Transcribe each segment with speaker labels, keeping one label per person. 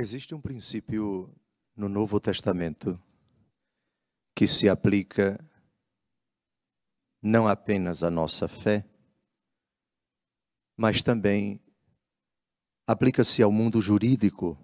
Speaker 1: Existe um princípio no Novo Testamento que se aplica não apenas à nossa fé, mas também aplica-se ao mundo jurídico.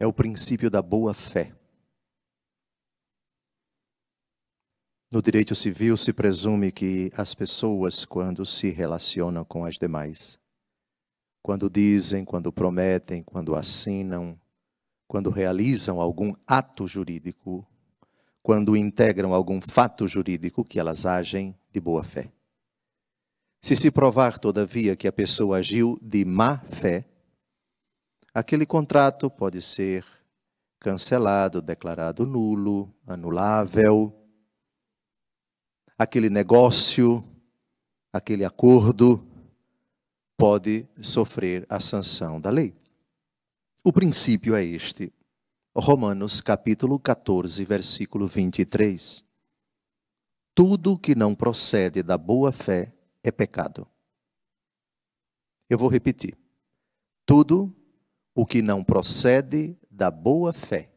Speaker 1: É o princípio da boa fé. No direito civil se presume que as pessoas, quando se relacionam com as demais, quando dizem, quando prometem, quando assinam, quando realizam algum ato jurídico, quando integram algum fato jurídico, que elas agem de boa fé. Se se provar, todavia, que a pessoa agiu de má fé, aquele contrato pode ser cancelado, declarado nulo, anulável. Aquele negócio, aquele acordo pode sofrer a sanção da lei. O princípio é este. Romanos capítulo 14, versículo 23. Tudo que não procede da boa fé é pecado. Eu vou repetir. Tudo o que não procede da boa fé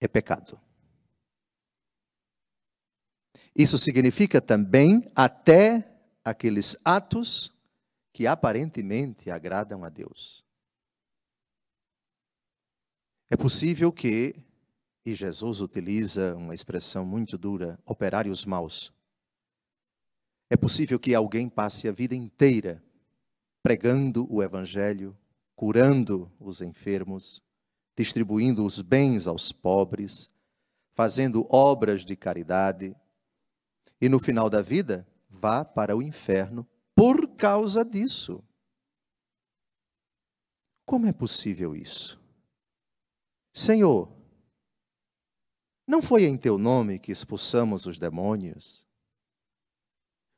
Speaker 1: é pecado. Isso significa também até aqueles atos que aparentemente agradam a Deus. É possível que, e Jesus utiliza uma expressão muito dura, operários maus. É possível que alguém passe a vida inteira pregando o Evangelho, curando os enfermos, distribuindo os bens aos pobres, fazendo obras de caridade, e no final da vida vá para o inferno por causa disso. Como é possível isso? Senhor, não foi em teu nome que expulsamos os demônios?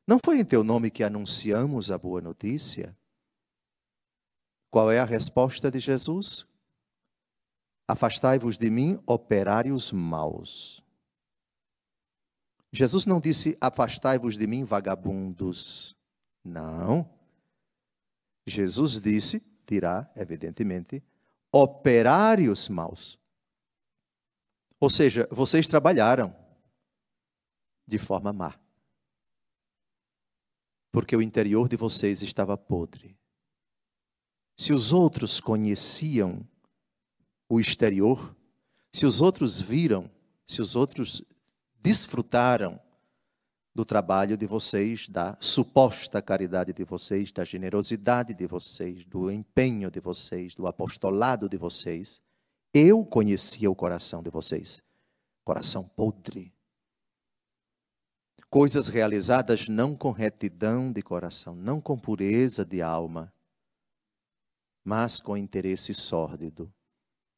Speaker 1: Não foi em teu nome que anunciamos a boa notícia? Qual é a resposta de Jesus? Afastai-vos de mim, operários maus. Jesus não disse: Afastai-vos de mim, vagabundos. Não. Jesus disse, dirá, evidentemente, operários maus. Ou seja, vocês trabalharam de forma má. Porque o interior de vocês estava podre. Se os outros conheciam o exterior, se os outros viram, se os outros desfrutaram do trabalho de vocês, da suposta caridade de vocês, da generosidade de vocês, do empenho de vocês, do apostolado de vocês. Eu conhecia o coração de vocês. Coração podre. Coisas realizadas não com retidão de coração, não com pureza de alma, mas com interesse sórdido,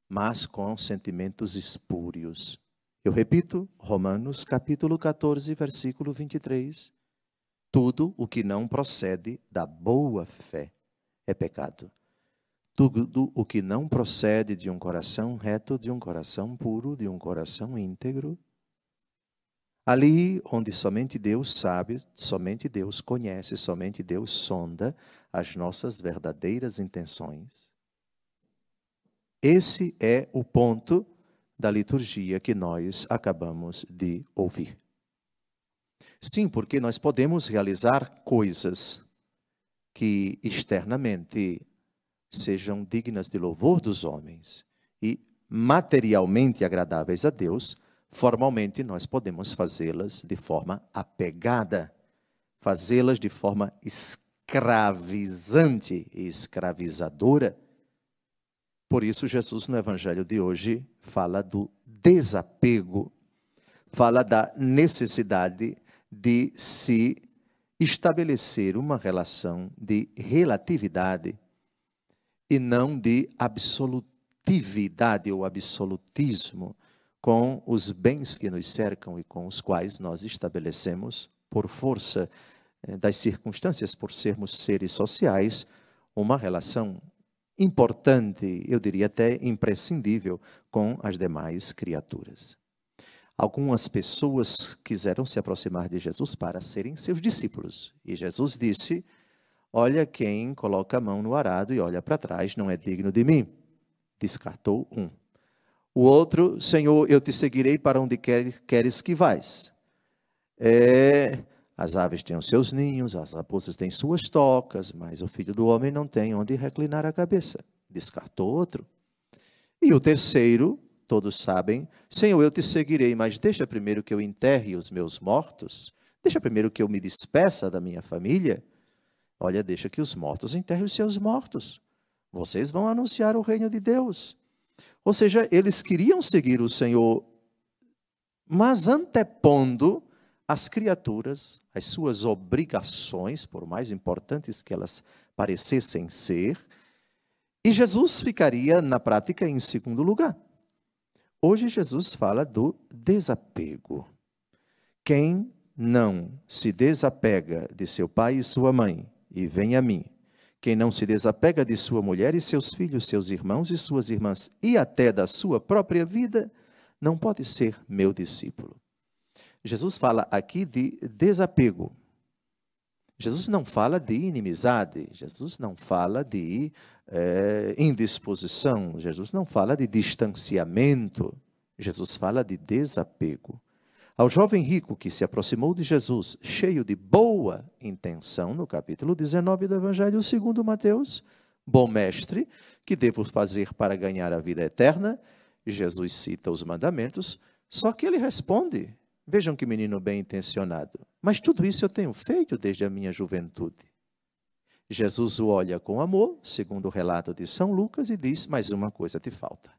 Speaker 1: mas com sentimentos espúrios eu repito, Romanos capítulo 14, versículo 23. Tudo o que não procede da boa fé é pecado. Tudo o que não procede de um coração reto, de um coração puro, de um coração íntegro, ali onde somente Deus sabe, somente Deus conhece, somente Deus sonda as nossas verdadeiras intenções. Esse é o ponto da liturgia que nós acabamos de ouvir. Sim, porque nós podemos realizar coisas que externamente sejam dignas de louvor dos homens e materialmente agradáveis a Deus, formalmente nós podemos fazê-las de forma apegada, fazê-las de forma escravizante e escravizadora por isso, Jesus, no Evangelho de hoje, fala do desapego, fala da necessidade de se estabelecer uma relação de relatividade e não de absolutividade ou absolutismo com os bens que nos cercam e com os quais nós estabelecemos, por força eh, das circunstâncias, por sermos seres sociais, uma relação importante, eu diria até imprescindível, com as demais criaturas. Algumas pessoas quiseram se aproximar de Jesus para serem seus discípulos. E Jesus disse: Olha, quem coloca a mão no arado e olha para trás não é digno de mim. Descartou um. O outro, Senhor, eu te seguirei para onde queres que vais. É, as aves têm os seus ninhos, as raposas têm suas tocas, mas o filho do homem não tem onde reclinar a cabeça. Descartou outro. E o terceiro, todos sabem, Senhor, eu te seguirei, mas deixa primeiro que eu enterre os meus mortos, deixa primeiro que eu me despeça da minha família. Olha, deixa que os mortos enterrem os seus mortos. Vocês vão anunciar o reino de Deus. Ou seja, eles queriam seguir o Senhor, mas antepondo as criaturas, as suas obrigações, por mais importantes que elas parecessem ser, e Jesus ficaria, na prática, em segundo lugar. Hoje, Jesus fala do desapego. Quem não se desapega de seu pai e sua mãe, e vem a mim. Quem não se desapega de sua mulher e seus filhos, seus irmãos e suas irmãs, e até da sua própria vida, não pode ser meu discípulo. Jesus fala aqui de desapego. Jesus não fala de inimizade, Jesus não fala de é, indisposição, Jesus não fala de distanciamento, Jesus fala de desapego. Ao jovem rico que se aproximou de Jesus, cheio de boa intenção, no capítulo 19 do Evangelho segundo Mateus, bom mestre, que devo fazer para ganhar a vida eterna? Jesus cita os mandamentos, só que ele responde: Vejam que menino bem intencionado, mas tudo isso eu tenho feito desde a minha juventude. Jesus o olha com amor, segundo o relato de São Lucas, e diz: Mas uma coisa te falta.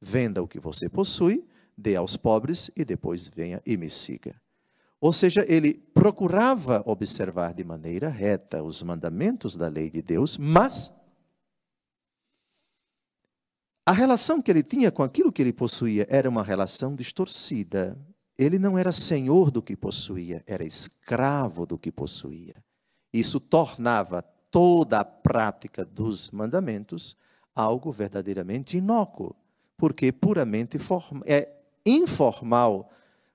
Speaker 1: Venda o que você possui dê aos pobres e depois venha e me siga. Ou seja, ele procurava observar de maneira reta os mandamentos da lei de Deus, mas a relação que ele tinha com aquilo que ele possuía era uma relação distorcida. Ele não era senhor do que possuía, era escravo do que possuía. Isso tornava toda a prática dos mandamentos algo verdadeiramente inócuo, porque puramente é informal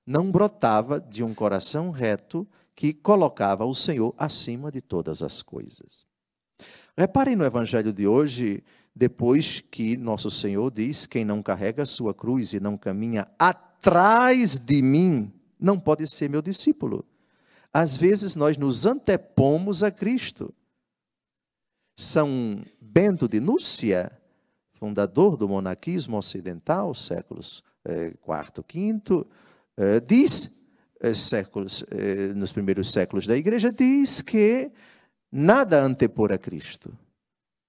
Speaker 1: não brotava de um coração reto que colocava o Senhor acima de todas as coisas. Reparem no evangelho de hoje, depois que nosso Senhor diz: Quem não carrega a sua cruz e não caminha atrás de mim, não pode ser meu discípulo. Às vezes nós nos antepomos a Cristo. São Bento de Núrcia, fundador do monaquismo ocidental, séculos quarto, quinto, eh, diz, eh, séculos, eh, nos primeiros séculos da igreja, diz que nada antepor a Cristo,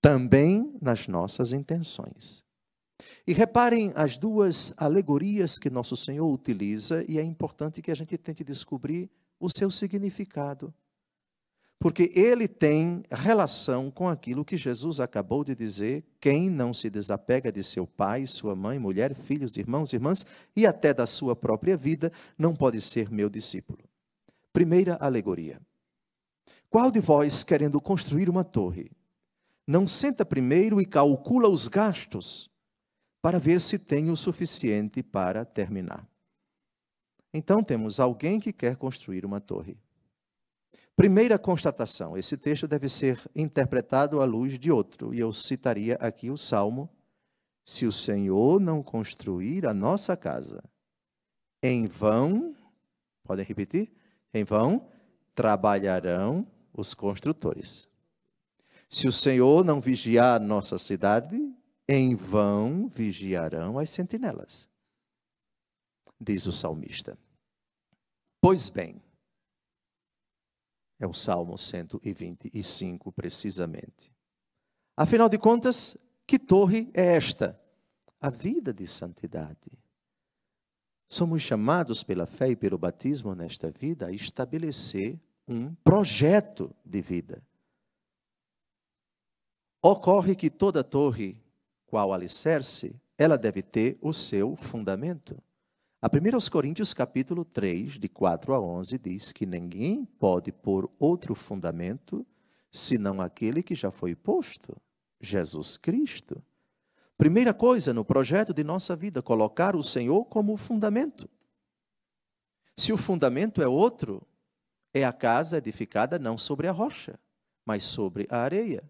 Speaker 1: também nas nossas intenções. E reparem as duas alegorias que nosso Senhor utiliza, e é importante que a gente tente descobrir o seu significado porque ele tem relação com aquilo que Jesus acabou de dizer: quem não se desapega de seu pai, sua mãe, mulher, filhos, irmãos, irmãs e até da sua própria vida, não pode ser meu discípulo. Primeira alegoria. Qual de vós, querendo construir uma torre, não senta primeiro e calcula os gastos para ver se tem o suficiente para terminar? Então temos alguém que quer construir uma torre. Primeira constatação: esse texto deve ser interpretado à luz de outro, e eu citaria aqui o Salmo: Se o Senhor não construir a nossa casa, em vão, podem repetir? Em vão trabalharão os construtores. Se o Senhor não vigiar nossa cidade, em vão vigiarão as sentinelas. Diz o salmista. Pois bem, é o Salmo 125, precisamente. Afinal de contas, que torre é esta? A vida de santidade. Somos chamados pela fé e pelo batismo nesta vida a estabelecer um projeto de vida. Ocorre que toda torre, qual alicerce, ela deve ter o seu fundamento. A 1 Coríntios capítulo 3, de 4 a 11, diz que ninguém pode pôr outro fundamento senão aquele que já foi posto, Jesus Cristo. Primeira coisa no projeto de nossa vida, colocar o Senhor como fundamento. Se o fundamento é outro, é a casa edificada não sobre a rocha, mas sobre a areia.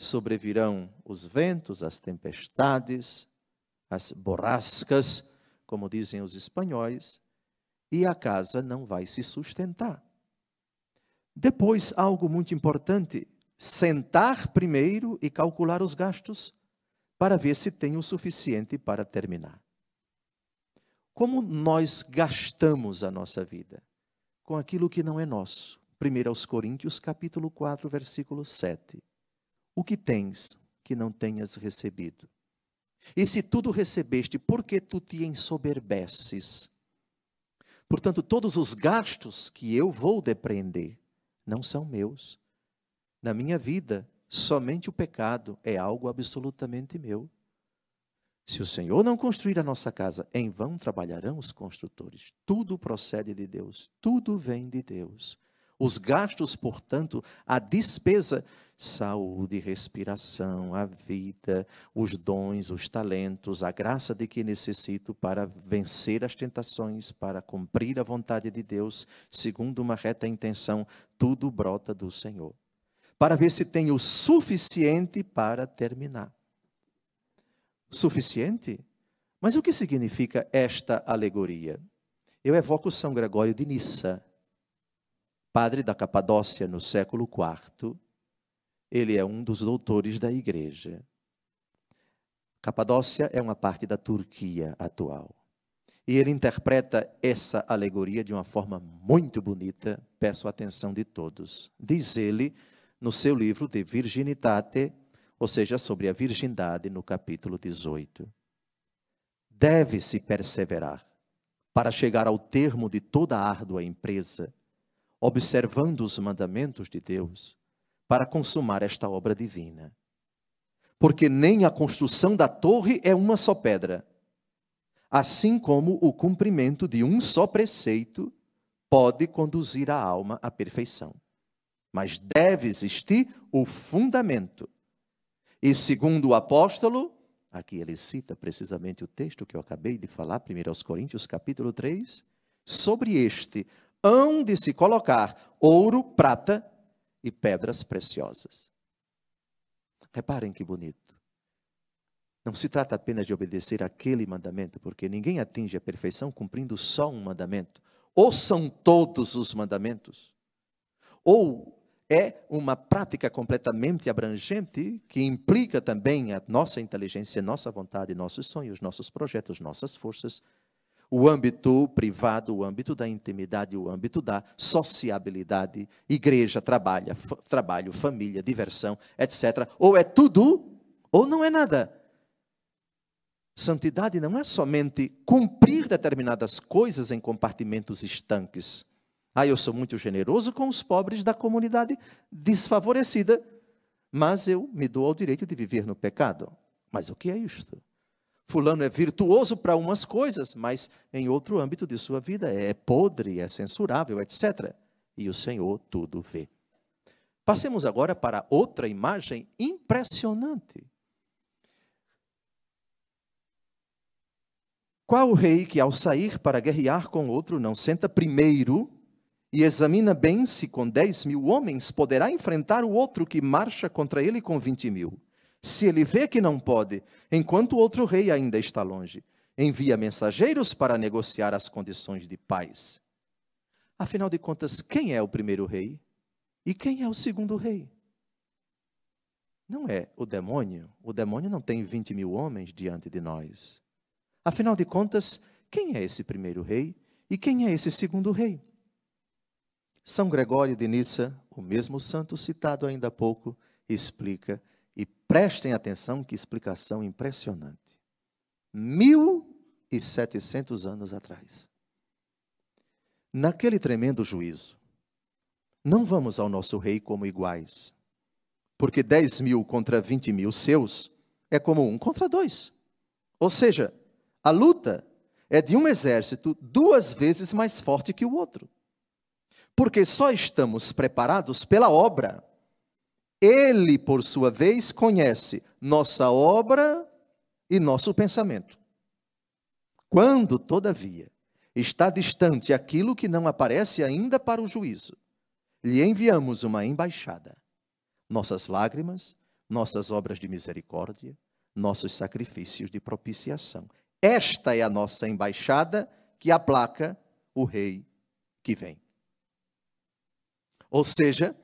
Speaker 1: Sobrevirão os ventos, as tempestades, as borrascas, como dizem os espanhóis, e a casa não vai se sustentar. Depois, algo muito importante: sentar primeiro e calcular os gastos para ver se tem o suficiente para terminar. Como nós gastamos a nossa vida? Com aquilo que não é nosso. 1 aos Coríntios, capítulo 4, versículo 7. O que tens que não tenhas recebido? E se tudo recebeste, por que tu te ensoberbeces? Portanto, todos os gastos que eu vou depreender não são meus. Na minha vida, somente o pecado é algo absolutamente meu. Se o Senhor não construir a nossa casa, em vão trabalharão os construtores. Tudo procede de Deus, tudo vem de Deus. Os gastos, portanto, a despesa saúde, respiração, a vida, os dons, os talentos, a graça de que necessito para vencer as tentações, para cumprir a vontade de Deus, segundo uma reta intenção, tudo brota do Senhor. Para ver se tenho o suficiente para terminar. Suficiente? Mas o que significa esta alegoria? Eu evoco São Gregório de Nissa, padre da Capadócia no século IV, ele é um dos doutores da igreja. Capadócia é uma parte da Turquia atual. E ele interpreta essa alegoria de uma forma muito bonita, peço a atenção de todos. Diz ele no seu livro de Virginitate, ou seja, sobre a virgindade, no capítulo 18. Deve-se perseverar para chegar ao termo de toda árdua empresa, observando os mandamentos de Deus para consumar esta obra divina. Porque nem a construção da torre é uma só pedra, assim como o cumprimento de um só preceito pode conduzir a alma à perfeição. Mas deve existir o fundamento. E segundo o apóstolo, aqui ele cita precisamente o texto que eu acabei de falar, 1 aos Coríntios, capítulo 3, sobre este hão de se colocar ouro, prata e pedras preciosas. Reparem que bonito. Não se trata apenas de obedecer aquele mandamento, porque ninguém atinge a perfeição cumprindo só um mandamento. Ou são todos os mandamentos, ou é uma prática completamente abrangente que implica também a nossa inteligência, nossa vontade, nossos sonhos, nossos projetos, nossas forças, o âmbito privado, o âmbito da intimidade, o âmbito da sociabilidade, igreja, trabalho, trabalho, família, diversão, etc. Ou é tudo, ou não é nada. Santidade não é somente cumprir determinadas coisas em compartimentos estanques. Ah, eu sou muito generoso com os pobres da comunidade desfavorecida, mas eu me dou ao direito de viver no pecado. Mas o que é isto? Fulano é virtuoso para umas coisas, mas em outro âmbito de sua vida é podre, é censurável, etc. E o Senhor tudo vê. Passemos agora para outra imagem impressionante. Qual o rei que, ao sair para guerrear com outro, não senta primeiro e examina bem se com dez mil homens poderá enfrentar o outro que marcha contra ele com vinte mil? Se ele vê que não pode, enquanto o outro rei ainda está longe, envia mensageiros para negociar as condições de paz. Afinal de contas, quem é o primeiro rei e quem é o segundo rei? Não é o demônio. O demônio não tem 20 mil homens diante de nós. Afinal de contas, quem é esse primeiro rei e quem é esse segundo rei? São Gregório de Nissa, o mesmo santo citado ainda há pouco, explica e prestem atenção que explicação impressionante. Mil e setecentos anos atrás. Naquele tremendo juízo, não vamos ao nosso rei como iguais, porque dez mil contra vinte mil seus é como um contra dois. Ou seja, a luta é de um exército duas vezes mais forte que o outro. Porque só estamos preparados pela obra ele, por sua vez, conhece nossa obra e nosso pensamento. Quando, todavia, está distante aquilo que não aparece ainda para o juízo, lhe enviamos uma embaixada. Nossas lágrimas, nossas obras de misericórdia, nossos sacrifícios de propiciação. Esta é a nossa embaixada que aplaca o rei que vem. Ou seja,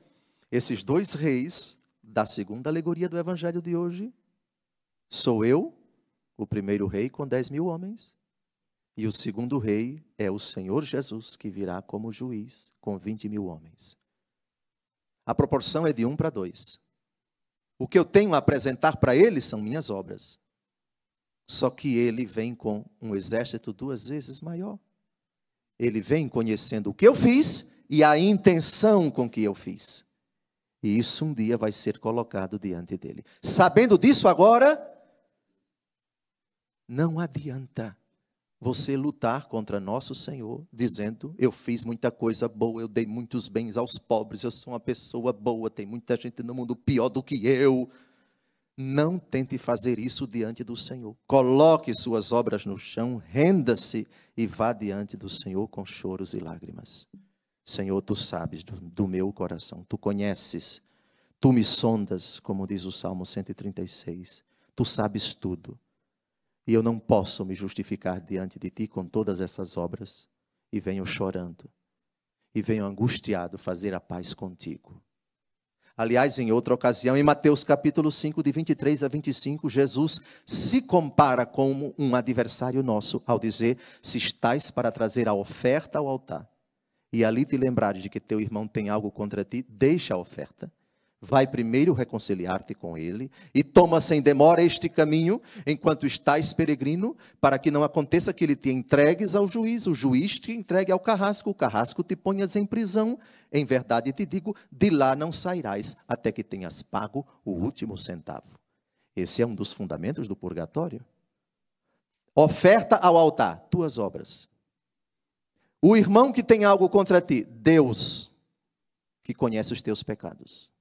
Speaker 1: esses dois reis da segunda alegoria do evangelho de hoje, sou eu, o primeiro rei com dez mil homens, e o segundo rei é o Senhor Jesus, que virá como juiz com vinte mil homens. A proporção é de um para dois. O que eu tenho a apresentar para ele são minhas obras. Só que ele vem com um exército duas vezes maior. Ele vem conhecendo o que eu fiz e a intenção com que eu fiz. E isso um dia vai ser colocado diante dele. Sabendo disso agora, não adianta você lutar contra nosso Senhor, dizendo: Eu fiz muita coisa boa, eu dei muitos bens aos pobres, eu sou uma pessoa boa, tem muita gente no mundo pior do que eu. Não tente fazer isso diante do Senhor. Coloque suas obras no chão, renda-se e vá diante do Senhor com choros e lágrimas. Senhor, tu sabes do, do meu coração, tu conheces, tu me sondas, como diz o Salmo 136. Tu sabes tudo. E eu não posso me justificar diante de ti com todas essas obras. E venho chorando. E venho angustiado fazer a paz contigo. Aliás, em outra ocasião, em Mateus capítulo 5, de 23 a 25, Jesus se compara como um adversário nosso, ao dizer: Se estás para trazer a oferta ao altar, e ali te lembrares de que teu irmão tem algo contra ti, deixa a oferta Vai primeiro reconciliar-te com ele e toma sem demora este caminho enquanto estás peregrino, para que não aconteça que ele te entregues ao juiz, o juiz te entregue ao carrasco, o carrasco te ponhas em prisão. Em verdade te digo, de lá não sairás até que tenhas pago o último centavo. Esse é um dos fundamentos do purgatório. Oferta ao altar, tuas obras. O irmão que tem algo contra ti, Deus, que conhece os teus pecados.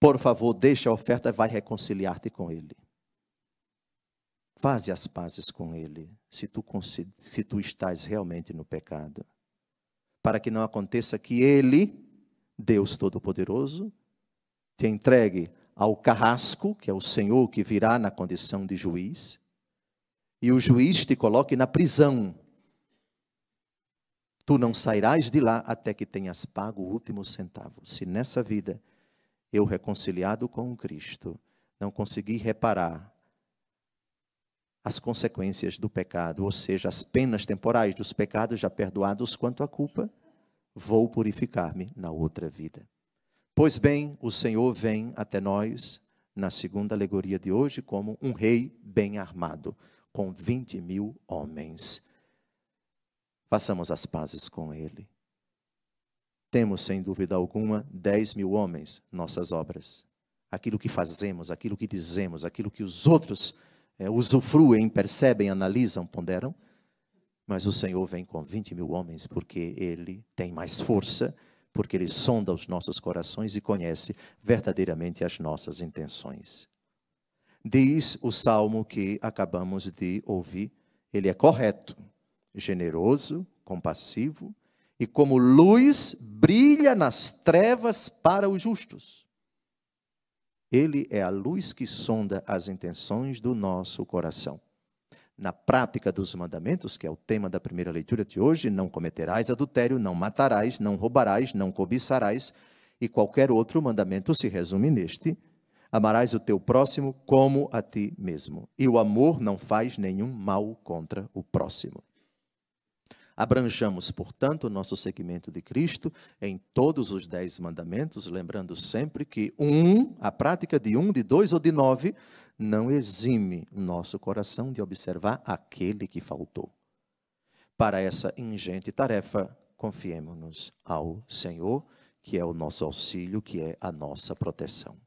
Speaker 1: Por favor, deixa a oferta, vai reconciliar-te com Ele. Faze as pazes com Ele, se tu, se tu estás realmente no pecado. Para que não aconteça que Ele, Deus Todo-Poderoso, te entregue ao carrasco, que é o Senhor que virá na condição de juiz, e o juiz te coloque na prisão. Tu não sairás de lá até que tenhas pago o último centavo. Se nessa vida eu reconciliado com Cristo, não consegui reparar as consequências do pecado, ou seja, as penas temporais dos pecados já perdoados quanto à culpa, vou purificar-me na outra vida. Pois bem, o Senhor vem até nós, na segunda alegoria de hoje, como um rei bem armado, com 20 mil homens. Façamos as pazes com ele. Temos, sem dúvida alguma, 10 mil homens, nossas obras. Aquilo que fazemos, aquilo que dizemos, aquilo que os outros é, usufruem, percebem, analisam, ponderam. Mas o Senhor vem com 20 mil homens, porque Ele tem mais força, porque Ele sonda os nossos corações e conhece verdadeiramente as nossas intenções. Diz o salmo que acabamos de ouvir, ele é correto, generoso, compassivo, e como luz brilha nas trevas para os justos. Ele é a luz que sonda as intenções do nosso coração. Na prática dos mandamentos, que é o tema da primeira leitura de hoje, não cometerás adultério, não matarás, não roubarás, não cobiçarás, e qualquer outro mandamento se resume neste: amarás o teu próximo como a ti mesmo. E o amor não faz nenhum mal contra o próximo. Abranjamos, portanto, o nosso seguimento de Cristo em todos os dez mandamentos, lembrando sempre que um, a prática de um, de dois ou de nove, não exime nosso coração de observar aquele que faltou. Para essa ingente tarefa, confiemos-nos ao Senhor, que é o nosso auxílio, que é a nossa proteção.